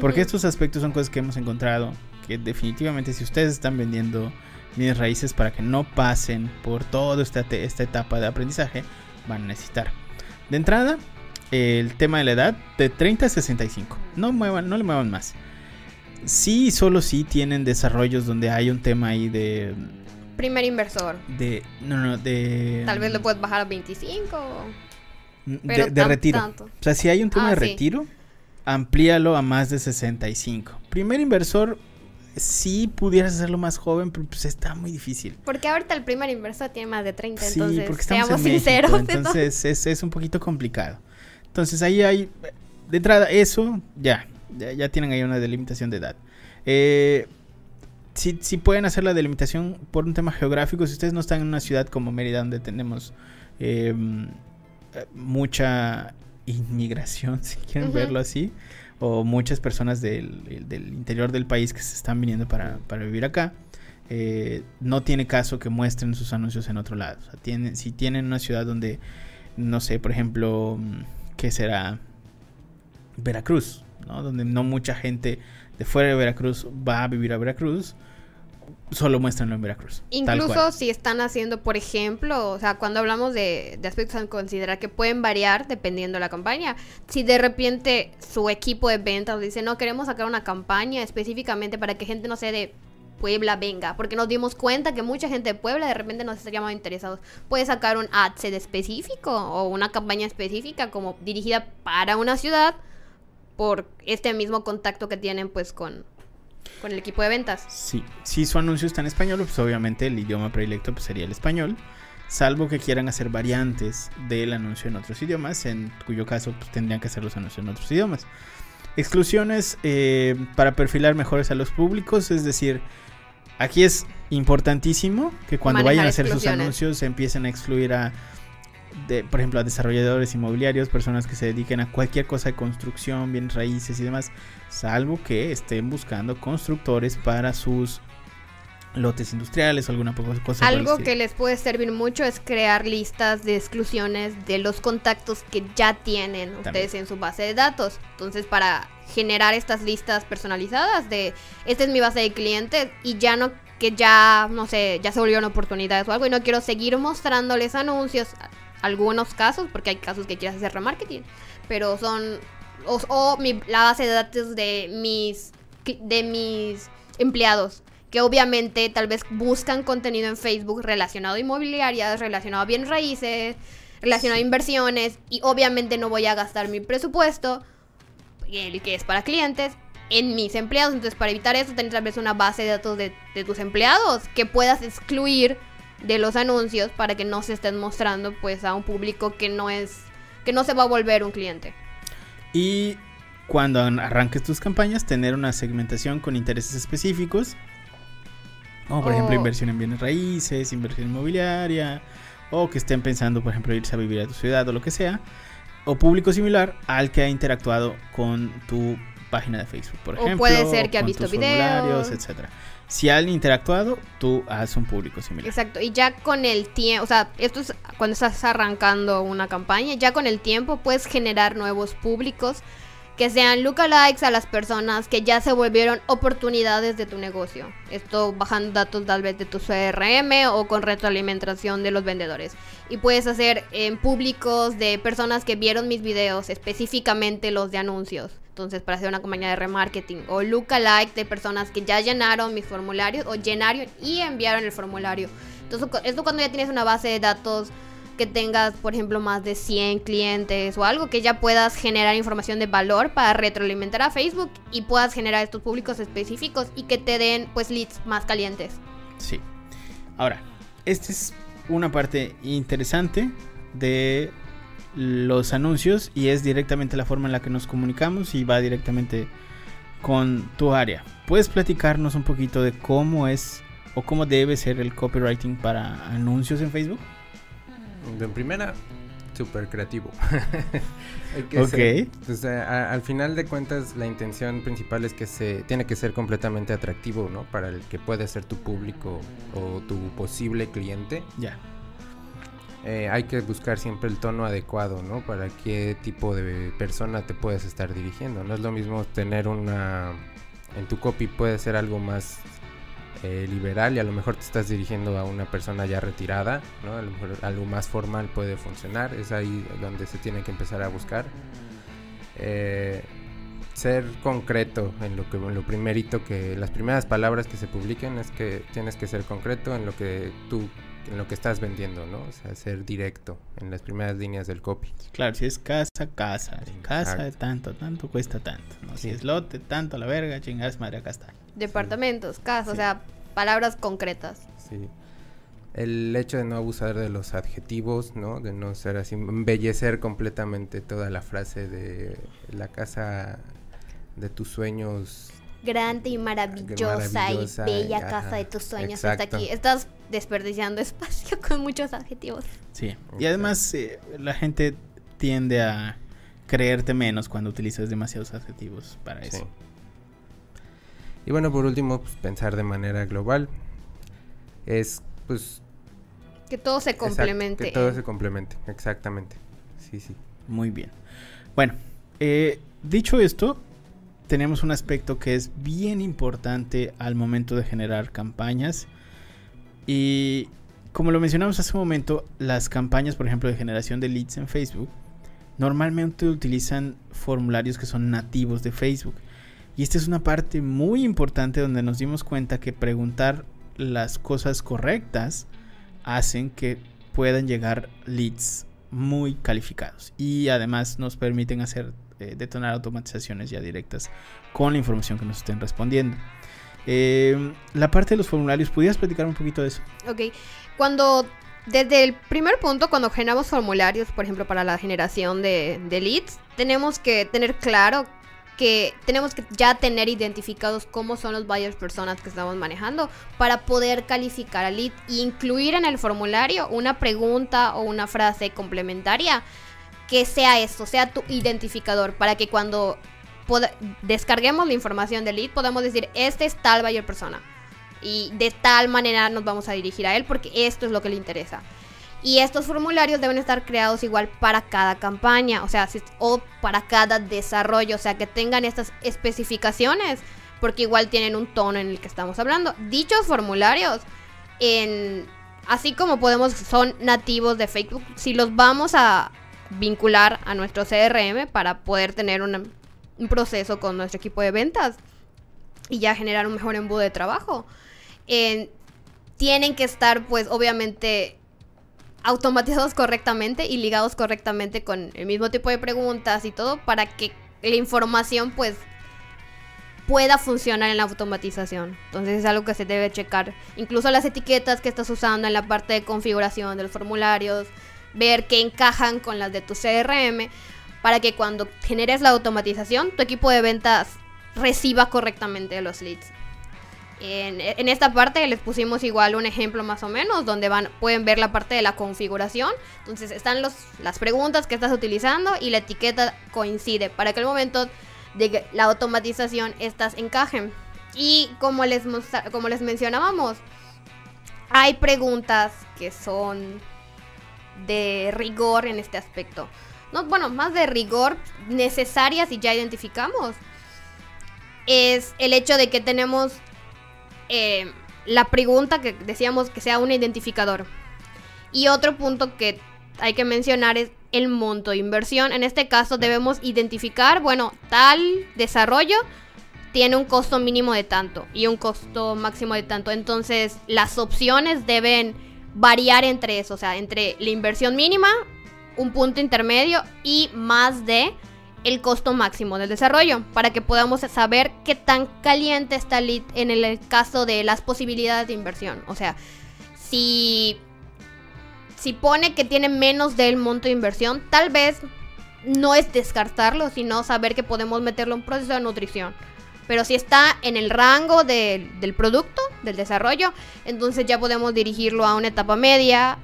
Porque estos aspectos son cosas que hemos encontrado que definitivamente si ustedes están vendiendo bienes raíces para que no pasen por toda esta, esta etapa de aprendizaje, van a necesitar. De entrada, el tema de la edad de 30 a 65. No, muevan, no le muevan más. Sí, solo sí tienen desarrollos donde hay un tema ahí de... Primer inversor. De... No, no, de... Tal vez lo puedes bajar a 25. de, de retiro. O sea, si hay un tema ah, de retiro, amplíalo a más de 65. Primer inversor, si pudieras hacerlo más joven, pero pues está muy difícil. Porque ahorita el primer inversor tiene más de 30, sí, entonces porque seamos sinceros. entonces es, es, un poquito complicado. Entonces ahí hay, de entrada, eso, ya, ya, tienen ahí una delimitación de edad. Eh, si, si, pueden hacer la delimitación por un tema geográfico, si ustedes no están en una ciudad como Mérida, donde tenemos em, mucha inmigración, si quieren verlo así, o muchas personas del, interior del país que se están viniendo para, vivir acá, eh, no tiene caso que muestren sus anuncios en otro lado. si tienen una ciudad donde, no sé, por ejemplo, ¿qué será? Veracruz, ¿no? Donde no mucha gente de fuera de Veracruz va a vivir a Veracruz solo muéstranlo en Veracruz. Incluso si están haciendo, por ejemplo, o sea, cuando hablamos de, aspectos a considerar que pueden variar dependiendo de la campaña, si de repente su equipo de ventas dice, no, queremos sacar una campaña específicamente para que gente no sea de Puebla venga, porque nos dimos cuenta que mucha gente de Puebla de repente nos estaría más interesados. Puede sacar un ad set específico o una campaña específica como dirigida para una ciudad por este mismo contacto que tienen pues con, con el equipo de ventas. Sí, si su anuncio está en español, pues obviamente el idioma predilecto pues, sería el español. salvo que quieran hacer variantes del anuncio en otros idiomas, en cuyo caso pues, tendrían que hacer los anuncios en otros idiomas. Exclusiones eh, para perfilar mejores a los públicos, es decir, aquí es importantísimo que cuando vayan a hacer sus anuncios empiecen a excluir a, de, por ejemplo, a desarrolladores inmobiliarios, personas que se dediquen a cualquier cosa de construcción, bienes raíces y demás, salvo que estén buscando constructores para sus lotes industriales o alguna cosa. Algo que les puede servir mucho es crear listas de exclusiones de los contactos que ya tienen ustedes en su base de datos. Entonces, para generar estas listas personalizadas de, esta es mi base de clientes y ya no, que ya, no sé, ya se volvieron oportunidades o algo y no quiero seguir mostrándoles anuncios. Algunos casos, porque hay casos que quieras hacer remarketing, pero son, o, la base de datos de mis, de mis empleados que obviamente tal vez buscan contenido en Facebook relacionado a inmobiliarias, relacionado a bienes raíces, relacionado a inversiones y obviamente no voy a gastar mi presupuesto, el que es para clientes, en mis empleados. Entonces para evitar eso, tener tal vez una base de datos de, tus empleados que puedas excluir de los anuncios para que no se estén mostrando pues a un público que no es que no se va a volver un cliente. Y cuando arranques tus campañas, tener una segmentación con intereses específicos por ejemplo inversión en bienes raíces, inversión inmobiliaria, o que estén pensando, por ejemplo, irse a vivir a tu ciudad o lo que sea, o público similar al que ha interactuado con tu página de Facebook, por ejemplo. Puede ser que ha visto videos, etcétera. Si han interactuado, tú haces un público similar. Exacto, y ya con el tiempo, o sea, esto es cuando estás arrancando una campaña, ya con el tiempo puedes generar nuevos públicos que sean lookalikes a las personas que ya se volvieron oportunidades de tu negocio. Esto bajando datos tal vez de tu CRM o con retroalimentación de los vendedores. Y puedes hacer en públicos de personas que vieron mis videos, específicamente los de anuncios. Entonces, para hacer una compañía de remarketing. O lookalike de personas que ya llenaron mis formularios o llenaron y enviaron el formulario. Entonces, esto cuando ya tienes una base de datos que tengas, por ejemplo, más de 100 clientes o algo, que ya puedas generar información de valor para retroalimentar a Facebook y puedas generar estos públicos específicos y que te den pues leads más calientes. Sí. Ahora, esta es una parte interesante de los anuncios y es directamente la forma en la que nos comunicamos y va directamente con tu área. ¿Puedes platicarnos un poquito de cómo es o cómo debe ser el copywriting para anuncios en Facebook? De primera, súper creativo. ok. Pues, al final de cuentas, la intención principal es que se tiene que ser completamente atractivo, ¿no? Para el que puede ser tu público o tu posible cliente. Ya. Eh, hay que buscar siempre el tono adecuado, ¿no? Para qué tipo de persona te puedes estar dirigiendo. No es lo mismo tener una... En tu copy puede ser algo más eh, liberal y a lo mejor te estás dirigiendo a una persona ya retirada, ¿no? A lo mejor algo más formal puede funcionar, es ahí donde se tiene que empezar a buscar. Eh, ser concreto en lo que en lo primerito que las primeras palabras que se publiquen es que tienes que ser concreto en lo que tú en lo que estás vendiendo, ¿no? O sea, ser directo en las primeras líneas del copy. Claro, si es casa, casa, casa de tanto, tanto cuesta tanto, ¿no? Si es lote, tanto la verga, chingas madre, acá está. Departamentos, casa, o sea, palabras concretas. Sí. El hecho de no abusar de los adjetivos, ¿no? De no ser así, embellecer completamente toda la frase de la casa de tus sueños. Grande y maravillosa, y bella casa de tus sueños está aquí. Estás desperdiciando espacio con muchos adjetivos. Sí. Y además eh, la gente tiende a creerte menos cuando utilizas demasiados adjetivos para eso. Y bueno, por último, pues, pensar de manera global. Es, pues... Que todo se complemente. que todo se complemente, exactamente. Sí, sí. Muy bien. Bueno, eh, dicho esto, tenemos un aspecto que es bien importante al momento de generar campañas. Y como lo mencionamos hace un momento, las campañas, por ejemplo, de generación de leads en Facebook, normalmente utilizan formularios que son nativos de Facebook. Y esta es una parte muy importante donde nos dimos cuenta que preguntar las cosas correctas hacen que puedan llegar leads muy calificados y además nos permiten hacer eh, detonar automatizaciones ya directas con la información que nos estén respondiendo. Eh, la parte de los formularios, ¿pudieras platicar un poquito de eso? Ok, cuando desde el primer punto, cuando generamos formularios, por ejemplo, para la generación de, de leads, tenemos que tener claro que tenemos que ya tener identificados cómo son los varias personas que estamos manejando para poder calificar al lead e incluir en el formulario una pregunta o una frase complementaria que sea esto, sea tu identificador, para que cuando descarguemos la información del lead podamos decir, este es tal buyer persona. Y de tal manera nos vamos a dirigir a él porque esto es lo que le interesa. Y estos formularios deben estar creados igual para cada campaña, o sea, o para cada desarrollo, o sea, que tengan estas especificaciones, porque igual tienen un tono en el que estamos hablando. Dichos formularios, en, así como podemos, son nativos de Facebook, si los vamos a vincular a nuestro CRM para poder tener un proceso con nuestro equipo de ventas y ya generar un mejor embudo de trabajo, tienen que estar, pues, obviamente automatizados correctamente y ligados correctamente con el mismo tipo de preguntas y todo para que la información pues pueda funcionar en la automatización. Entonces es algo que se debe checar. Incluso las etiquetas que estás usando en la parte de configuración de los formularios, ver que encajan con las de tu CRM para que cuando generes la automatización tu equipo de ventas reciba correctamente los leads. En, esta parte les pusimos igual un ejemplo más o menos donde van pueden ver la parte de la configuración. Entonces están los, las preguntas que estás utilizando y la etiqueta coincide para que el momento de la automatización estas encajen. Y como les, como les mencionábamos, hay preguntas que son de rigor en este aspecto. No, bueno, más de rigor necesarias y ya identificamos. Es el hecho de que tenemos eh, la pregunta que decíamos que sea un identificador. Y otro punto que hay que mencionar es el monto de inversión. En este caso debemos identificar, bueno, tal desarrollo tiene un costo mínimo de tanto y un costo máximo de tanto. Entonces las opciones deben variar entre eso, o sea, entre la inversión mínima, un punto intermedio y más de el costo máximo del desarrollo para que podamos saber qué tan caliente está el en el caso de las posibilidades de inversión. O sea, si, si pone que tiene menos del monto de inversión, tal vez no es descartarlo, sino saber que podemos meterlo en un proceso de nutrición. Pero si está en el rango del producto, del desarrollo, entonces ya podemos dirigirlo a una etapa media.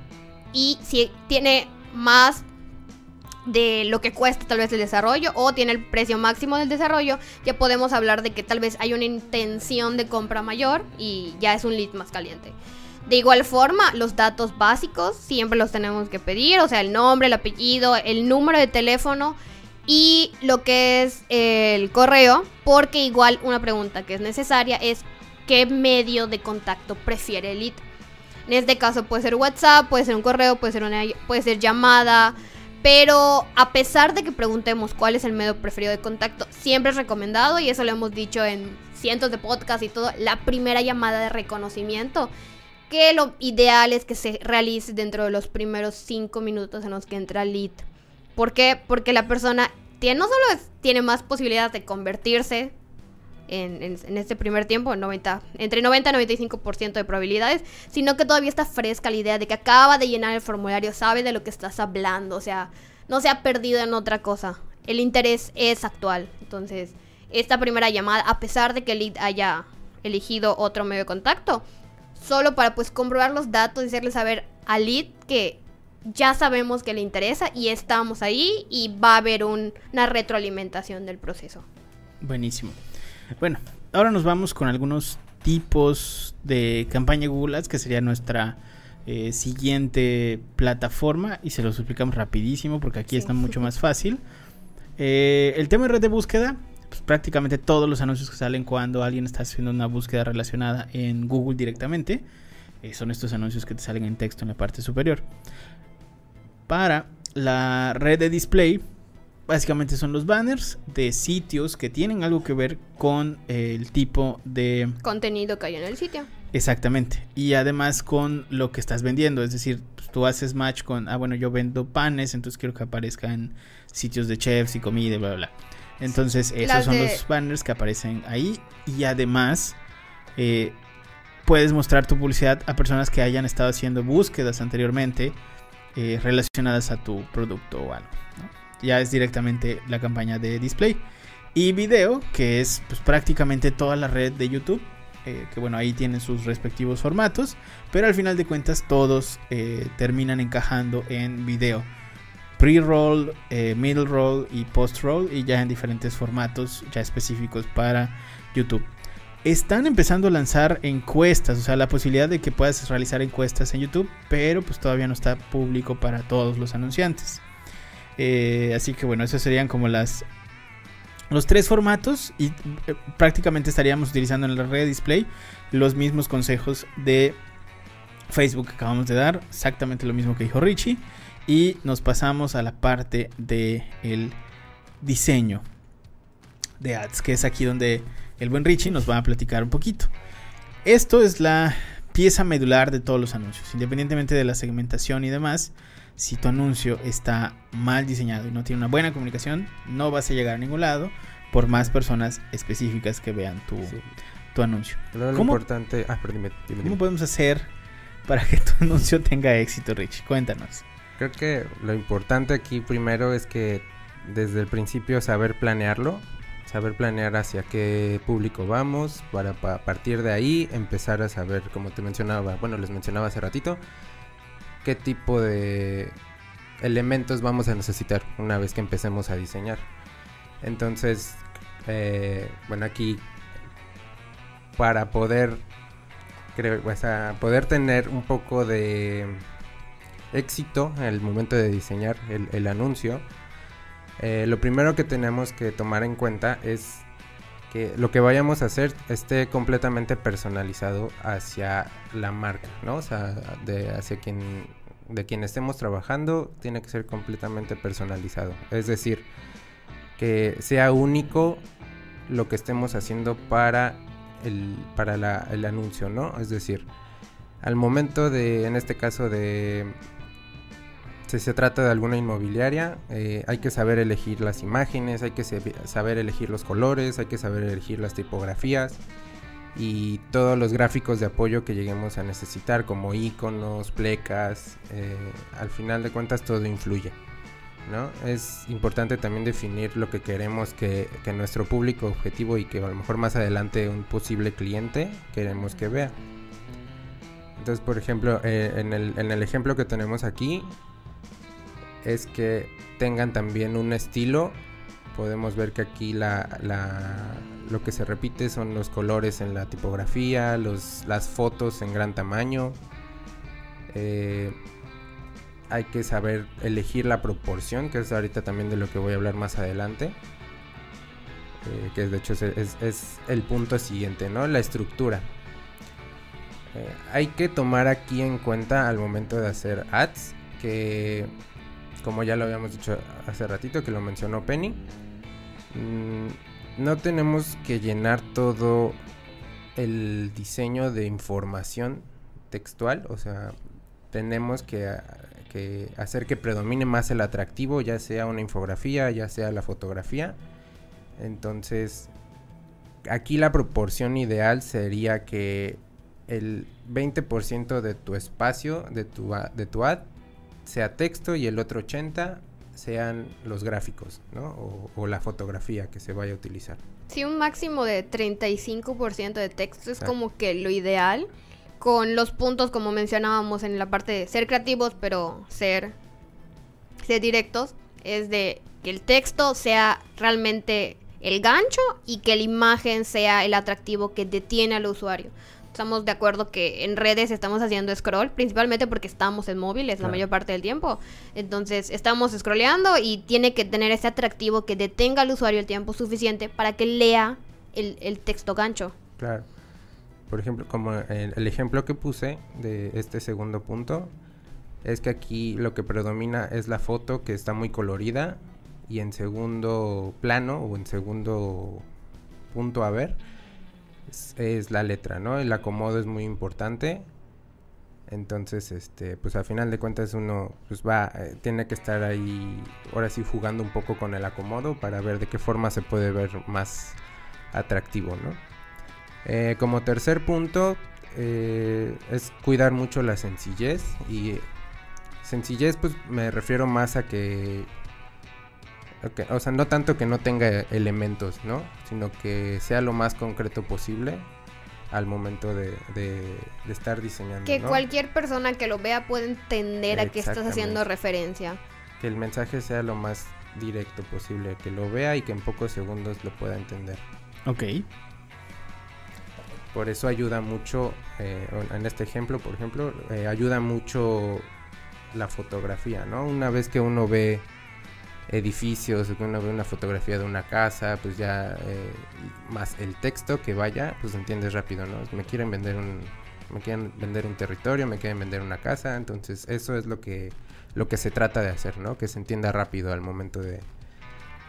Y si tiene más de lo que cuesta tal vez el desarrollo o tiene el precio máximo del desarrollo, ya podemos hablar de que tal vez hay una intención de compra mayor y ya es un lead más caliente. De igual forma, los datos básicos siempre los tenemos que pedir, o sea, el nombre, el apellido, el número de teléfono y lo que es el correo, porque igual una pregunta que es necesaria es qué medio de contacto prefiere el lead. En este caso puede ser WhatsApp, puede ser un correo, puede ser una puede ser llamada, pero a pesar de que preguntemos cuál es el medio preferido de contacto, siempre es recomendado, y eso lo hemos dicho en cientos de podcasts y todo, la primera llamada de reconocimiento. Que lo ideal es que se realice dentro de los primeros cinco minutos en los que entra el lead. ¿Por qué? Porque la persona no solo tiene más posibilidades de convertirse en, este primer tiempo, 90, entre 90 y 95% de probabilidades, sino que todavía está fresca la idea de que acaba de llenar el formulario, sabe de lo que estás hablando, o sea, no se ha perdido en otra cosa. El interés es actual. Entonces, esta primera llamada, a pesar de que el lead haya elegido otro medio de contacto, solo para pues comprobar los datos y hacerle saber al lead que ya sabemos que le interesa y estamos ahí y va a haber una retroalimentación del proceso. Buenísimo. Bueno, ahora nos vamos con algunos tipos de campaña Google Ads, que sería nuestra eh, siguiente plataforma. Y se los explicamos rapidísimo porque aquí está mucho más fácil. Eh, el tema de red de búsqueda, pues prácticamente todos los anuncios que salen cuando alguien está haciendo una búsqueda relacionada en Google directamente. Eh, son estos anuncios que te salen en texto en la parte superior. Para la red de display, básicamente son los banners de sitios que tienen algo que ver con el tipo de contenido que hay en el sitio. Exactamente. Y además con lo que estás vendiendo. Es decir, pues, tú haces match con, ah, bueno, yo vendo panes, entonces quiero que aparezcan sitios de chefs y comida y bla, bla, bla. Entonces, esos son los banners que aparecen ahí. Y además, eh, puedes mostrar tu publicidad a personas que hayan estado haciendo búsquedas anteriormente eh, relacionadas a tu producto o algo. Ya es directamente la campaña de display. Y video, que es pues, prácticamente toda la red de YouTube. Eh, que bueno, ahí tienen sus respectivos formatos. Pero al final de cuentas todos eh, terminan encajando en video. Pre-roll, middle roll y post-roll. Y ya en diferentes formatos ya específicos para YouTube están empezando a lanzar encuestas, o sea, la posibilidad de que puedas realizar encuestas en YouTube, pero pues todavía no está público para todos los anunciantes. Eh, así que bueno, esos serían como las los tres formatos y eh, prácticamente estaríamos utilizando en la red display los mismos consejos de Facebook que acabamos de dar, exactamente lo mismo que dijo Richie y nos pasamos a la parte de el diseño de ads, que es aquí donde el buen Richie nos va a platicar un poquito. Esto es la pieza medular de todos los anuncios, independientemente de la segmentación y demás. Si tu anuncio está mal diseñado y no tiene una buena comunicación, no vas a llegar a ningún lado por más personas específicas que vean tu, tu anuncio. Lo ¿Cómo, importante, ah, ¿Cómo podemos hacer para que tu anuncio tenga éxito, Richie? Cuéntanos. Creo que lo importante aquí primero es que desde el principio saber planearlo, saber planear hacia qué público vamos, para, partir de ahí empezar a saber, como te mencionaba, bueno, les mencionaba hace ratito, qué tipo de elementos vamos a necesitar una vez que empecemos a diseñar. Entonces, eh, bueno, aquí para poder, creo, poder tener un poco de éxito en el momento de diseñar el anuncio, eh, lo primero que tenemos que tomar en cuenta es que lo que vayamos a hacer esté completamente personalizado hacia la marca, ¿no? O sea, de, hacia quien, de quien estemos trabajando, tiene que ser completamente personalizado. Es decir, que sea único lo que estemos haciendo para el, para el anuncio, ¿no? Es decir, al momento de, en este caso de si se trata de alguna inmobiliaria, eh, hay que saber elegir las imágenes, hay que saber elegir los colores, hay que saber elegir las tipografías y todos los gráficos de apoyo que lleguemos a necesitar, como iconos, plecas. Eh, al final de cuentas, todo influye. ¿no? Es importante también definir lo que queremos que, nuestro público objetivo y que a lo mejor más adelante un posible cliente queremos que vea. Entonces, por ejemplo, eh, en, el, ejemplo que tenemos aquí, es que tengan también un estilo. Podemos ver que aquí la, lo que se repite son los colores en la tipografía, los, las fotos en gran tamaño. Eh, hay que saber elegir la proporción, que es ahorita también de lo que voy a hablar más adelante. Eh, que de hecho es, el punto siguiente, ¿no? La estructura. Eh, hay que tomar aquí en cuenta al momento de hacer ads que como ya lo habíamos dicho hace ratito que lo mencionó Penny, mm, no tenemos que llenar todo el diseño de información textual, o sea, tenemos que, que, hacer que predomine más el atractivo, ya sea una infografía, ya sea la fotografía. Entonces, aquí la proporción ideal sería que el 20% de tu espacio, de tu, de tu ad, sea texto y el otro 80 sean los gráficos, ¿no? O, la fotografía que se vaya a utilizar. Sí, un máximo de 35% de texto es como que lo ideal, con los puntos como mencionábamos en la parte de ser creativos, pero ser, ser directos, es de que el texto sea realmente el gancho y que la imagen sea el atractivo que detiene al usuario estamos de acuerdo que en redes estamos haciendo scroll, principalmente porque estamos en móviles la mayor parte del tiempo. Entonces, estamos scrolleando y tiene que tener ese atractivo que detenga al usuario el tiempo suficiente para que lea el, texto gancho. Claro. Por ejemplo, como el, ejemplo que puse de este segundo punto, es que aquí lo que predomina es la foto que está muy colorida y en segundo plano o en segundo punto a ver es, la letra, ¿no? El acomodo es muy importante. Entonces, este, pues al final de cuentas uno pues va, eh, tiene que estar ahí, ahora sí jugando un poco con el acomodo para ver de qué forma se puede ver más atractivo, ¿no? Eh, como tercer punto, eh, es cuidar mucho la sencillez y sencillez pues me refiero más a que o sea, no tanto que no tenga elementos, ¿no? Sino que sea lo más concreto posible al momento de, estar diseñando. Que cualquier persona que lo vea pueda entender a qué estás haciendo referencia. Que el mensaje sea lo más directo posible, que lo vea y que en pocos segundos lo pueda entender. Ok. Por eso ayuda mucho, eh, en este ejemplo, por ejemplo, eh, ayuda mucho la fotografía, ¿no? Una vez que uno ve edificios, uno ve una fotografía de una casa, pues ya eh, más el texto que vaya, pues entiendes rápido, ¿no? Me quieren vender un me quieren vender un territorio, me quieren vender una casa, entonces eso es lo que lo que se trata de hacer, ¿no? Que se entienda rápido al momento de,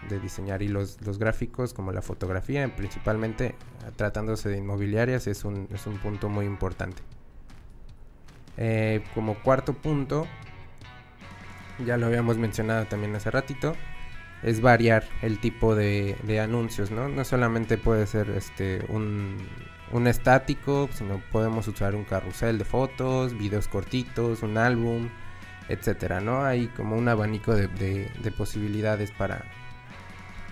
de diseñar y los, los, gráficos como la fotografía, principalmente tratándose de inmobiliarias, es un, es un punto muy importante. Eh, como cuarto punto, ya lo habíamos mencionado también hace ratito, es variar el tipo de, anuncios, ¿no? No solamente puede ser este un, estático, sino podemos usar un carrusel de fotos, videos cortitos, un álbum, etcétera, ¿no? Hay como un abanico de, posibilidades para,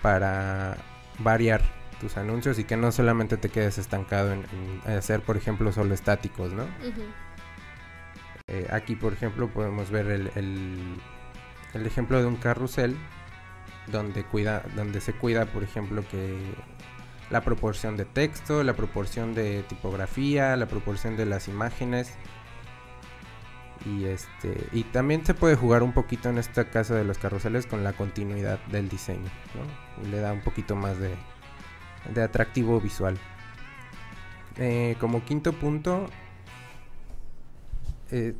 para variar tus anuncios y que no solamente te quedes estancado en, hacer, por ejemplo, solo estáticos, ¿no? Eh, aquí, por ejemplo, podemos ver el, el ejemplo de un carrusel donde cuida donde se cuida por ejemplo que la proporción de texto la proporción de tipografía la proporción de las imágenes. Y este y también se puede jugar un poquito en este caso de los carruseles con la continuidad del diseño le da un poquito más de, atractivo visual. Eh, como quinto punto eh,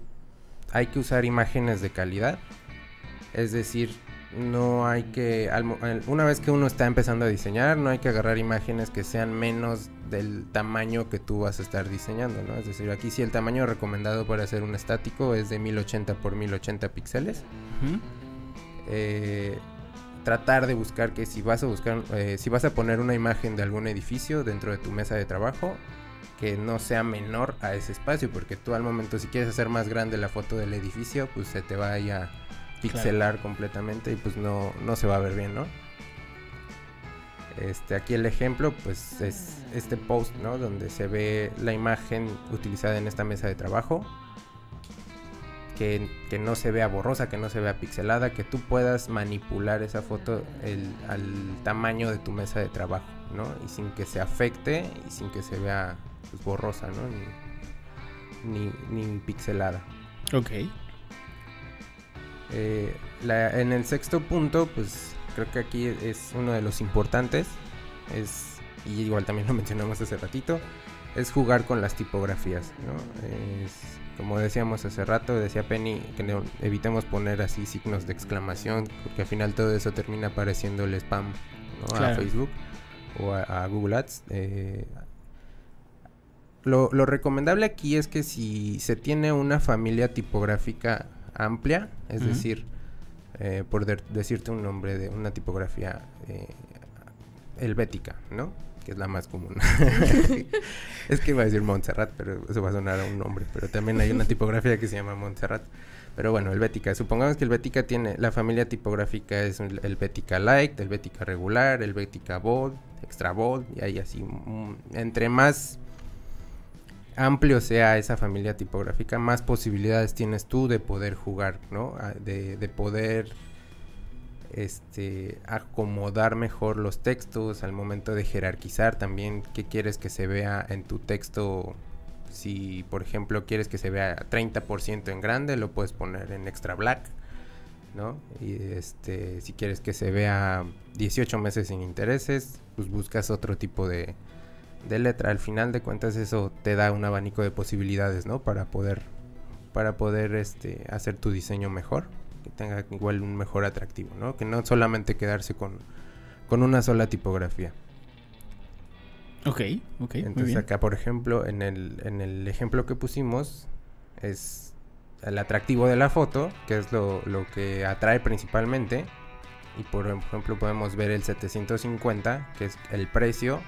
hay que usar imágenes de calidad es decir, no hay que, una vez que uno está empezando a diseñar, no hay que agarrar imágenes que sean menos del tamaño que tú vas a estar diseñando, ¿no? Es decir, aquí sí el tamaño recomendado para hacer un estático es de 1080 por 1080 píxeles. Eh, tratar de buscar que si vas a buscar, eh, si vas a poner una imagen de algún edificio dentro de tu mesa de trabajo, que no sea menor a ese espacio, porque tú al momento si quieres hacer más grande la foto del edificio, pues se te vaya pixelar completamente y pues no, no se va a ver bien, ¿no? Este, aquí el ejemplo pues es este post, ¿no? Donde se ve la imagen utilizada en esta mesa de trabajo. Que, no se vea borrosa, que no se vea pixelada, que tú puedas manipular esa foto al tamaño de tu mesa de trabajo, ¿no? Y sin que se afecte y sin que se vea pues, borrosa, ¿no? Ni, ni, ni pixelada. Ok. Eh, en el sexto punto, pues creo que aquí es uno de los importantes. Es, y igual también lo mencionamos hace ratito, es jugar con las tipografías. como decíamos hace rato, decía Penny que evitemos poner así signos de exclamación, porque al final todo eso termina apareciendo el spam a Facebook o a, Google Ads. Eh, lo, lo recomendable aquí es que si se tiene una familia tipográfica amplia, es decir, eh, por decirte un nombre de una tipografía eh, helvética, ¿no? Que es la más común. es que iba a decir Montserrat, pero eso va a sonar a un nombre, pero también hay una tipografía que se llama Montserrat. Pero bueno, helvética. Supongamos que helvética tiene, la familia tipográfica es el helvética light, helvética regular, helvética bold, extra bold, y ahí así, entre más amplio sea esa familia tipográfica, más posibilidades tienes tú de poder jugar, ¿no? De, poder este, acomodar mejor los textos al momento de jerarquizar también qué quieres que se vea en tu texto. Si, por ejemplo, quieres que se vea 30% en grande, lo puedes poner en extra black, ¿no? Y este, si quieres que se vea 18 meses sin intereses, pues buscas otro tipo de, de letra. Al final de cuentas eso te da un abanico de posibilidades, ¿no? Para poder, para poder este, hacer tu diseño mejor, que tenga igual un mejor atractivo, ¿no? Que no solamente quedarse con, con una sola tipografía. Ok, ok. Entonces acá, por ejemplo, en el, en el ejemplo que pusimos, es el atractivo de la foto, que es lo, lo que atrae principalmente. Y por ejemplo podemos ver el 750, que es el precio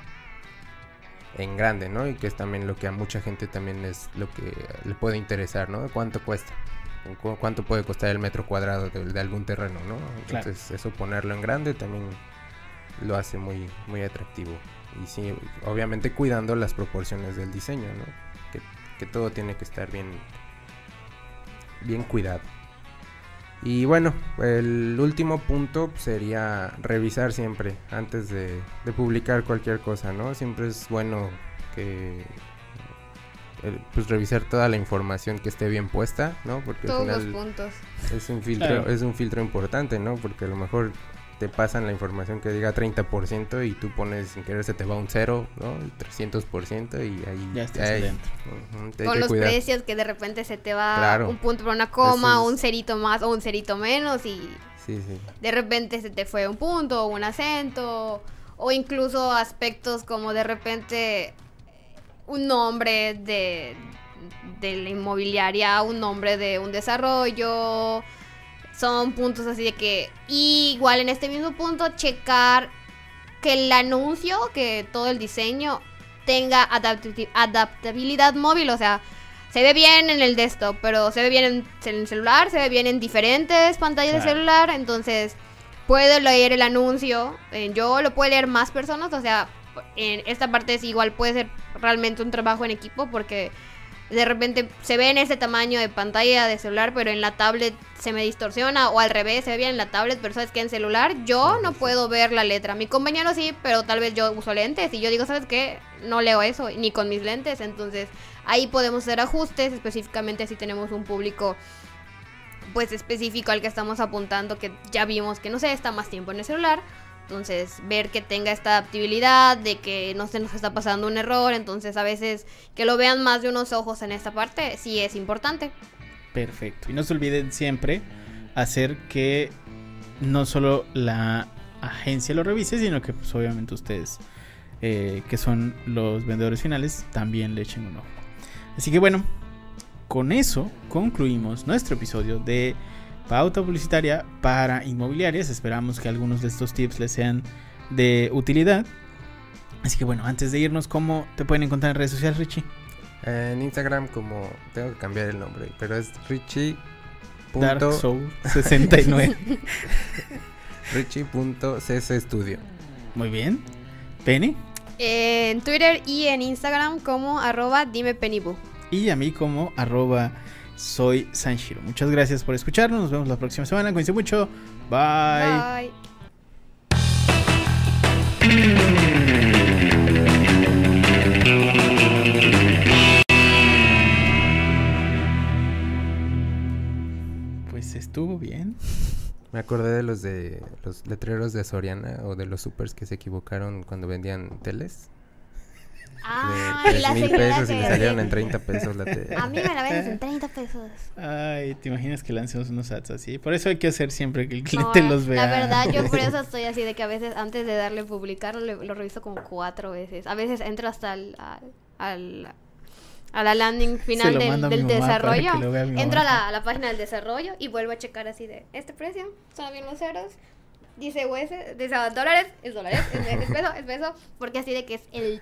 en grande, ¿no? Y que es también lo que a mucha gente también es lo que le puede interesar, ¿no? ¿Cuánto cuesta? ¿Cuánto puede costar el metro cuadrado de, algún terreno, ¿no? Entonces eso ponerlo en grande también lo hace muy, muy atractivo. Y sí, obviamente cuidando las proporciones del diseño, ¿no? Que, que todo tiene que estar bien, bien cuidado. Y bueno, el último punto sería revisar siempre antes de, publicar cualquier cosa, ¿no? Siempre es bueno que eh, pues revisar toda la información que esté bien puesta, ¿no? Porque Todos al final los puntos. es un filtro, es un filtro importante, ¿no? Porque a lo mejor te pasan la información que diga 30% y tú pones sin querer se te va un 0, ¿no? 300% y ahí ya estás dentro. Con los precios que de repente se te va un punto por una coma, un cerito más o un cerito menos y de repente se te fue un punto o un acento o incluso aspectos como de repente un nombre de, de la inmobiliaria, un nombre de un desarrollo son puntos así de que igual en este mismo punto checar que el anuncio, que todo el diseño tenga adaptabilidad móvil, o sea, se ve bien en el desktop, pero se ve bien en, el celular, se ve bien en diferentes pantallas de celular, entonces puedo leer el anuncio, eh, yo lo puedo leer más personas, o sea, en esta parte es igual puede ser realmente un trabajo en equipo porque de repente se ve en ese tamaño de pantalla de celular, pero en la tablet se me distorsiona, o al revés, se ve bien en la tablet, pero sabes que en celular yo no puedo ver la letra. Mi compañero sí, pero tal vez yo uso lentes y yo digo, ¿sabes qué? No leo eso, ni con mis lentes, entonces ahí podemos hacer ajustes, específicamente si tenemos un público pues específico al que estamos apuntando, que ya vimos que no sé, está más tiempo en el celular entonces, ver que tenga esta adaptabilidad, de que no se nos está pasando un error. Entonces, a veces que lo vean más de unos ojos en esta parte, sí es importante. Perfecto. Y no se olviden siempre hacer que no solo la agencia lo revise, sino que pues, obviamente ustedes, eh, que son los vendedores finales, también le echen un ojo. Así que bueno, con eso concluimos nuestro episodio de pauta publicitaria para inmobiliarias. Esperamos que algunos de estos tips les sean de utilidad. Así que bueno, antes de irnos, ¿cómo te pueden encontrar en redes sociales, Richie? En Instagram como tengo que cambiar el nombre, pero es Richie. Dark Soul 69. Richie.csstudio. Muy bien. Penny. En Twitter y en Instagram como arroba dime Y a mí como arroba soy Sanshiro. Muchas gracias por escucharnos. Nos vemos la próxima semana. Cuídense mucho. Bye. Bye. Pues estuvo bien. Me acordé de los de los letreros de Soriana o de los supers que se equivocaron cuando vendían teles. Ah, de 3 mil pesos y me salieron en 30 pesos la tele. A mí me la vendes en 30 pesos. Ay, ¿te imaginas que lancemos unos ads así? Por eso hay que hacer siempre que el cliente los vea. La verdad, yo por eso estoy así de que a veces antes de darle publicar lo, reviso como cuatro veces. A veces entro hasta al, al, a la landing final del, del desarrollo. Entro a la, a la, página del desarrollo y vuelvo a checar así de este precio, son bien los ceros. Dice US, dice dólares, es dólares, es, es peso, es peso, porque así de que es el